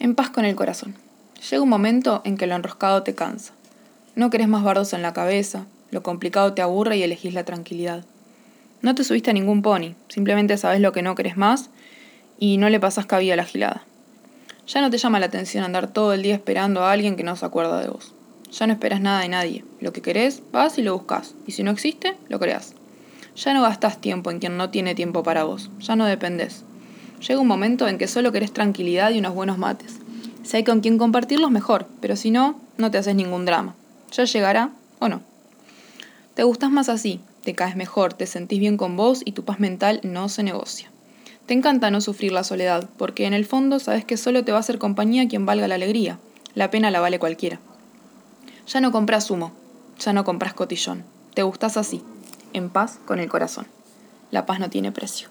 En paz con el corazón. Llega un momento en que lo enroscado te cansa. No querés más bardos en la cabeza, lo complicado te aburre y elegís la tranquilidad. No te subiste a ningún pony, simplemente sabes lo que no querés más y no le pasás cabida a la gilada. Ya no te llama la atención andar todo el día esperando a alguien que no se acuerda de vos. Ya no esperas nada de nadie. Lo que querés, vas y lo buscas. Y si no existe, lo creas. Ya no gastás tiempo en quien no tiene tiempo para vos. Ya no dependés. Llega un momento en que solo querés tranquilidad y unos buenos mates. Si hay con quien compartirlos, mejor, pero si no, no te haces ningún drama. Ya llegará o no. Te gustás más así, te caes mejor, te sentís bien con vos y tu paz mental no se negocia. Te encanta no sufrir la soledad, porque en el fondo sabes que solo te va a hacer compañía quien valga la alegría. La pena la vale cualquiera. Ya no compras humo, ya no compras cotillón. Te gustás así, en paz con el corazón. La paz no tiene precio.